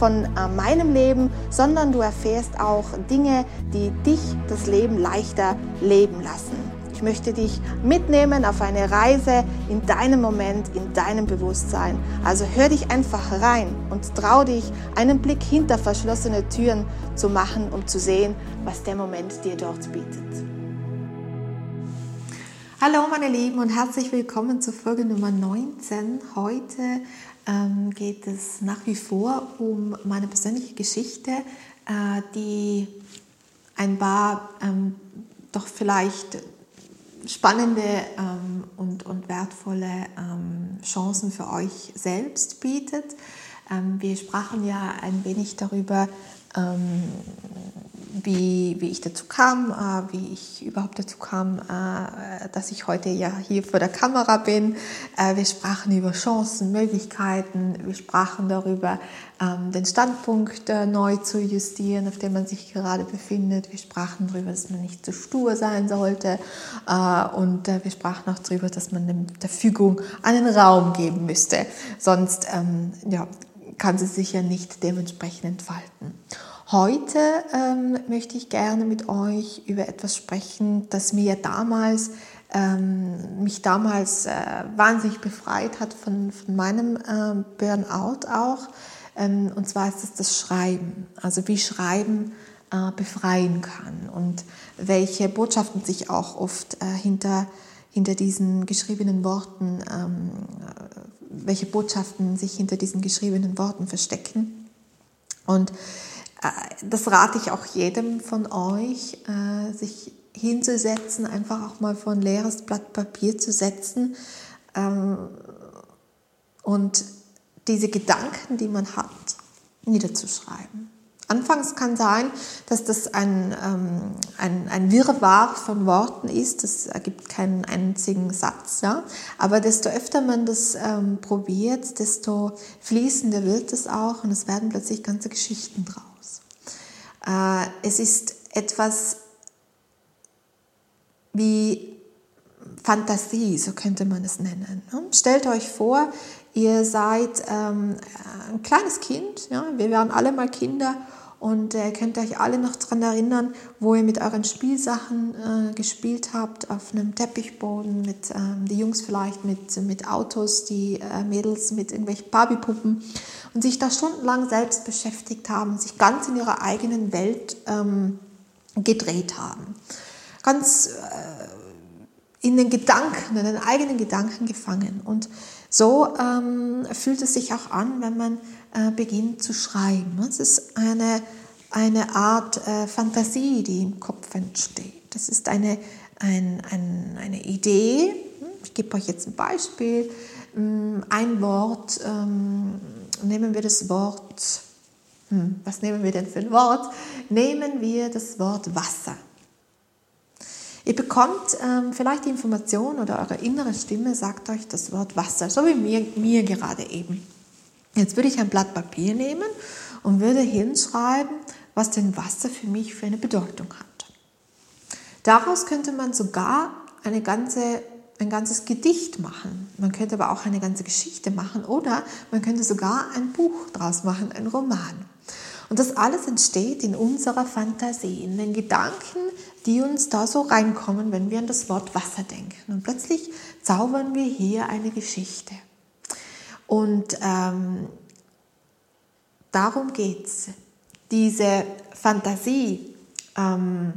von äh, meinem Leben, sondern du erfährst auch Dinge, die dich das Leben leichter leben lassen. Ich möchte dich mitnehmen auf eine Reise in deinem Moment, in deinem Bewusstsein. Also hör dich einfach rein und trau dich, einen Blick hinter verschlossene Türen zu machen, um zu sehen, was der Moment dir dort bietet. Hallo meine Lieben und herzlich willkommen zur Folge Nummer 19. Heute ähm, geht es nach wie vor um meine persönliche Geschichte, äh, die ein paar ähm, doch vielleicht spannende ähm, und, und wertvolle ähm, Chancen für euch selbst bietet. Ähm, wir sprachen ja ein wenig darüber, ähm, wie, wie ich dazu kam, äh, wie ich überhaupt dazu kam, äh, dass ich heute ja hier vor der Kamera bin. Äh, wir sprachen über Chancen, Möglichkeiten, wir sprachen darüber, ähm, den Standpunkt äh, neu zu justieren, auf dem man sich gerade befindet. Wir sprachen darüber, dass man nicht zu stur sein sollte äh, und äh, wir sprachen auch darüber, dass man der Fügung einen Raum geben müsste. Sonst ähm, ja, kann sie sich ja nicht dementsprechend entfalten. Heute ähm, möchte ich gerne mit euch über etwas sprechen, das mir damals, ähm, mich damals äh, wahnsinnig befreit hat von, von meinem äh, Burnout auch. Ähm, und zwar ist es das Schreiben. Also wie Schreiben äh, befreien kann und welche Botschaften sich auch oft äh, hinter, hinter diesen geschriebenen Worten, ähm, welche Botschaften sich hinter diesen geschriebenen Worten verstecken. Und das rate ich auch jedem von euch, äh, sich hinzusetzen, einfach auch mal vor ein leeres Blatt Papier zu setzen ähm, und diese Gedanken, die man hat, niederzuschreiben. Anfangs kann sein, dass das ein, ähm, ein, ein Wirrwarr von Worten ist, das ergibt keinen einzigen Satz. Ja? Aber desto öfter man das ähm, probiert, desto fließender wird es auch und es werden plötzlich ganze Geschichten draus. Äh, es ist etwas wie Fantasie, so könnte man es nennen. Ne? Stellt euch vor, ihr seid ähm, ein kleines Kind, ja? wir waren alle mal Kinder und äh, könnt euch alle noch daran erinnern, wo ihr mit euren Spielsachen äh, gespielt habt, auf einem Teppichboden, mit ähm, die Jungs vielleicht mit, mit Autos, die äh, Mädels mit irgendwelchen Barbiepuppen und sich da stundenlang selbst beschäftigt haben, sich ganz in ihrer eigenen Welt ähm, gedreht haben. Ganz äh, in den Gedanken, in den eigenen Gedanken gefangen. Und so ähm, fühlt es sich auch an, wenn man äh, beginnt zu schreiben. Es ist eine, eine Art äh, Fantasie, die im Kopf entsteht. Das ist eine, ein, ein, eine Idee. Ich gebe euch jetzt ein Beispiel. Mm, ein Wort, ähm, nehmen wir das Wort, hm, was nehmen wir denn für ein Wort? Nehmen wir das Wort Wasser. Ihr bekommt ähm, vielleicht die Information oder eure innere Stimme sagt euch das Wort Wasser, so wie mir, mir gerade eben. Jetzt würde ich ein Blatt Papier nehmen und würde hinschreiben, was denn Wasser für mich für eine Bedeutung hat. Daraus könnte man sogar eine ganze, ein ganzes Gedicht machen. Man könnte aber auch eine ganze Geschichte machen oder man könnte sogar ein Buch daraus machen, ein Roman. Und das alles entsteht in unserer Fantasie, in den Gedanken, die uns da so reinkommen, wenn wir an das Wort Wasser denken. Und plötzlich zaubern wir hier eine Geschichte. Und ähm, darum geht es. Diese Fantasie, ähm,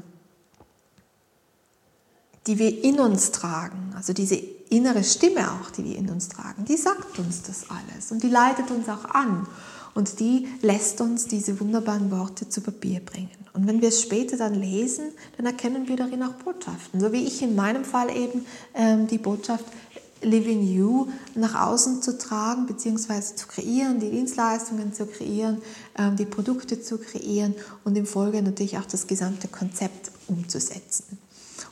die wir in uns tragen, also diese innere Stimme auch, die wir in uns tragen, die sagt uns das alles und die leitet uns auch an und die lässt uns diese wunderbaren Worte zu Papier bringen. Und wenn wir es später dann lesen, dann erkennen wir darin auch Botschaften. So wie ich in meinem Fall eben ähm, die Botschaft Living You nach außen zu tragen bzw. zu kreieren, die Dienstleistungen zu kreieren, ähm, die Produkte zu kreieren und im Folge natürlich auch das gesamte Konzept umzusetzen.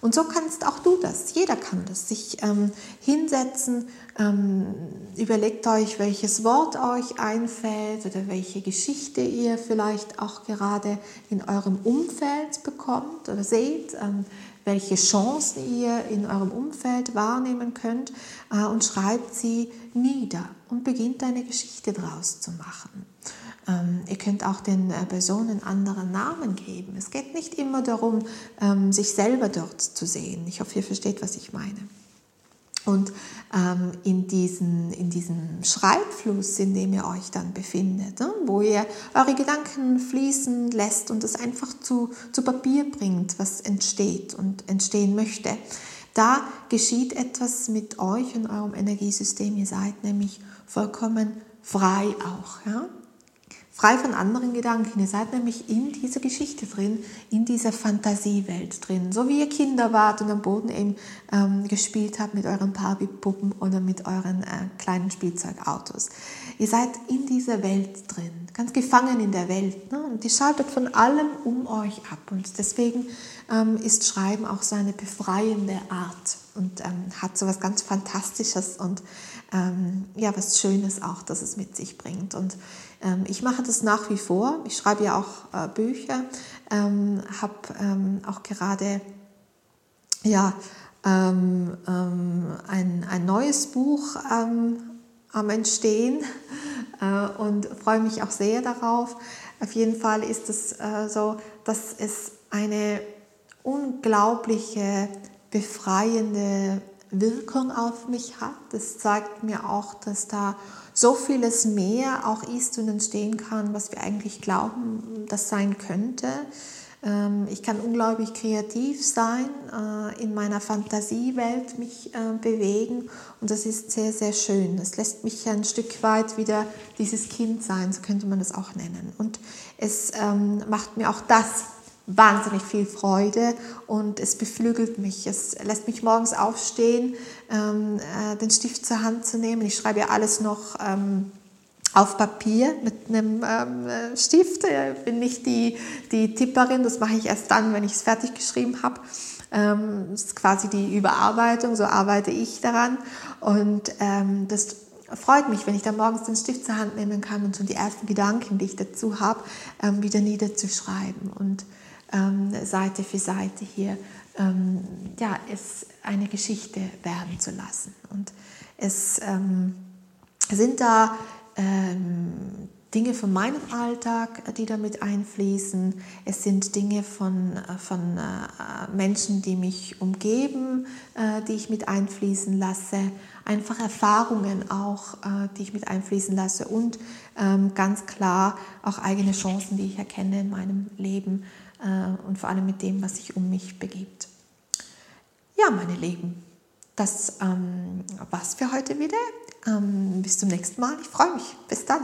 Und so kannst auch du das. Jeder kann das. Sich ähm, hinsetzen, ähm, überlegt euch, welches Wort euch einfällt oder welche Geschichte ihr vielleicht auch gerade in eurem Umfeld bekommt oder seht. Ähm, welche Chancen ihr in eurem Umfeld wahrnehmen könnt äh, und schreibt sie nieder und beginnt eine Geschichte daraus zu machen. Ähm, ihr könnt auch den äh, Personen andere Namen geben. Es geht nicht immer darum, ähm, sich selber dort zu sehen. Ich hoffe, ihr versteht, was ich meine. Und ähm, in, diesen, in diesem Schreibfluss, in dem ihr euch dann befindet, ne, wo ihr eure Gedanken fließen lässt und es einfach zu, zu Papier bringt, was entsteht und entstehen möchte, da geschieht etwas mit euch und eurem Energiesystem. Ihr seid nämlich vollkommen frei auch. Ja? Frei von anderen Gedanken. Ihr seid nämlich in dieser Geschichte drin, in dieser Fantasiewelt drin. So wie ihr Kinder wart und am Boden eben ähm, gespielt habt mit euren Barbie-Puppen oder mit euren äh, kleinen Spielzeugautos. Ihr seid in dieser Welt drin, ganz gefangen in der Welt. Ne? Und die schaltet von allem um euch ab. Und deswegen ähm, ist Schreiben auch so eine befreiende Art und ähm, hat so was ganz Fantastisches und ähm, ja, was Schönes auch, dass es mit sich bringt. Und ähm, ich mache das nach wie vor. Ich schreibe ja auch äh, Bücher, ähm, habe ähm, auch gerade ja, ähm, ein, ein neues Buch am Entstehen äh, und freue mich auch sehr darauf. Auf jeden Fall ist es äh, so, dass es eine unglaubliche, befreiende Wirkung auf mich hat. Das zeigt mir auch, dass da so vieles mehr auch ist und entstehen kann, was wir eigentlich glauben, das sein könnte. Ähm, ich kann unglaublich kreativ sein, äh, in meiner Fantasiewelt mich äh, bewegen und das ist sehr, sehr schön. Es lässt mich ein Stück weit wieder dieses Kind sein, so könnte man das auch nennen. Und es ähm, macht mir auch das wahnsinnig viel Freude und es beflügelt mich. Es lässt mich morgens aufstehen, ähm, äh, den Stift zur Hand zu nehmen. Ich schreibe ja alles noch ähm, auf Papier mit einem ähm, äh, Stift. Ich bin nicht die, die Tipperin, das mache ich erst dann, wenn ich es fertig geschrieben habe. Ähm, das ist quasi die Überarbeitung, so arbeite ich daran. Und ähm, das freut mich, wenn ich dann morgens den Stift zur Hand nehmen kann und schon die ersten Gedanken, die ich dazu habe, ähm, wieder niederzuschreiben. Und ähm, Seite für Seite hier ähm, ja, es eine Geschichte werden zu lassen. Und es ähm, sind da ähm, Dinge von meinem Alltag, die damit einfließen. Es sind Dinge von, äh, von äh, Menschen, die mich umgeben, äh, die ich mit einfließen lasse. Einfach Erfahrungen auch, die ich mit einfließen lasse. Und ähm, ganz klar auch eigene Chancen, die ich erkenne in meinem Leben äh, und vor allem mit dem, was sich um mich begibt. Ja, meine Lieben, das ähm, war's für heute wieder. Ähm, bis zum nächsten Mal. Ich freue mich. Bis dann.